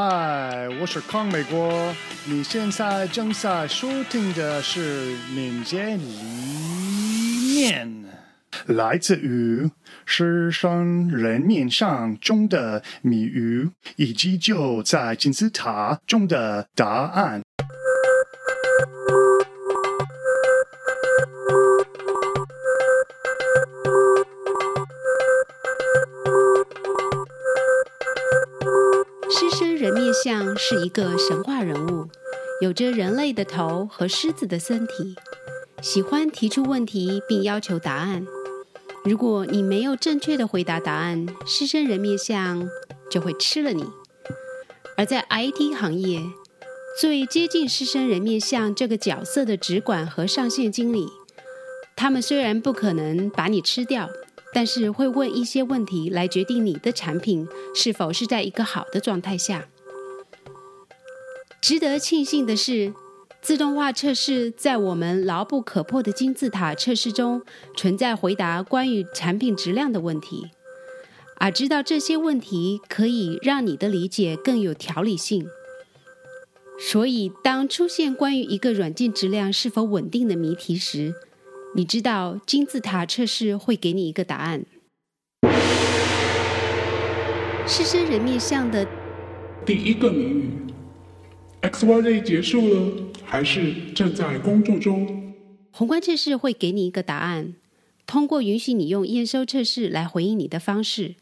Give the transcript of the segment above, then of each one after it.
嗨，我是康美国。你现在正在收听的是《民间一面》，来自于狮生人面上中的谜语，以及就在金字塔中的答案。人面像是一个神话人物，有着人类的头和狮子的身体，喜欢提出问题并要求答案。如果你没有正确的回答答案，狮身人面像就会吃了你。而在 IT 行业，最接近狮身人面像这个角色的直管和上线经理，他们虽然不可能把你吃掉。但是会问一些问题来决定你的产品是否是在一个好的状态下。值得庆幸的是，自动化测试在我们牢不可破的金字塔测试中存在回答关于产品质量的问题，而知道这些问题可以让你的理解更有条理性。所以，当出现关于一个软件质量是否稳定的谜题时，你知道金字塔测试会给你一个答案。狮身人面像的第一个谜语：XYZ 结束了，还是正在工作中？宏观测试会给你一个答案，通过允许你用验收测试来回应你的方式。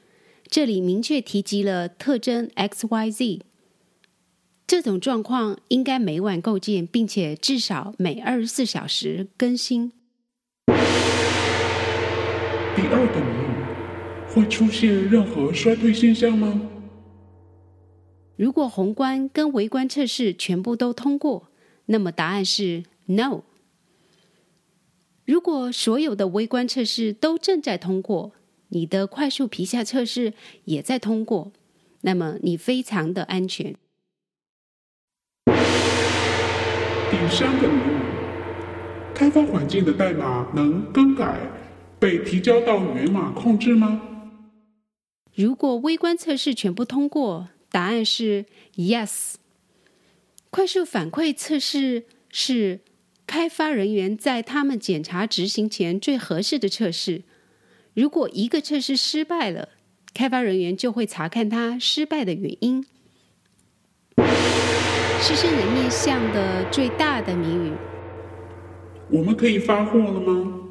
这里明确提及了特征 XYZ。这种状况应该每晚构建，并且至少每二十四小时更新。第二个谜语会出现任何衰退现象吗？如果宏观跟微观测试全部都通过，那么答案是 no。如果所有的微观测试都正在通过，你的快速皮下测试也在通过，那么你非常的安全。第三个谜语：开发环境的代码能更改？被提交到源码控制吗？如果微观测试全部通过，答案是 yes。快速反馈测试是开发人员在他们检查执行前最合适的测试。如果一个测试失败了，开发人员就会查看它失败的原因。狮身人面像的最大的谜语：我们可以发货了吗？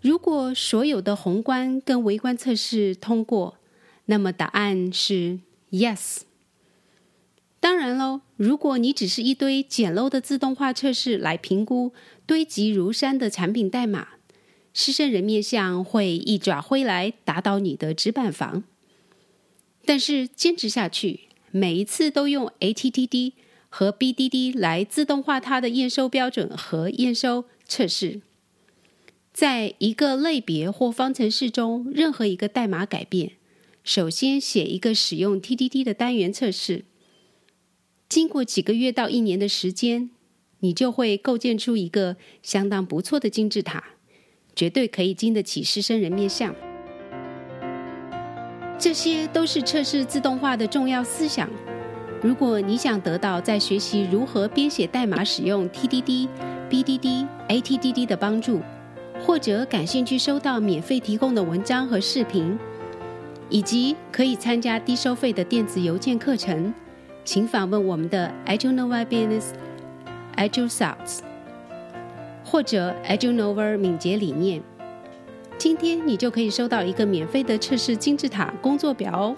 如果所有的宏观跟微观测试通过，那么答案是 yes。当然喽，如果你只是一堆简陋的自动化测试来评估堆积如山的产品代码，狮身人面像会一爪挥来打倒你的纸板房。但是坚持下去，每一次都用 ATTD 和 BDD 来自动化它的验收标准和验收测试。在一个类别或方程式中，任何一个代码改变，首先写一个使用 TDD 的单元测试。经过几个月到一年的时间，你就会构建出一个相当不错的金字塔，绝对可以经得起狮身人面像。这些都是测试自动化的重要思想。如果你想得到在学习如何编写代码、使用 TDD、BDD、ATDD 的帮助。或者感兴趣收到免费提供的文章和视频，以及可以参加低收费的电子邮件课程，请访问我们的 Agile Nova Business Agile Thoughts，或者 Agile Nova 敏捷理念。今天你就可以收到一个免费的测试金字塔工作表哦。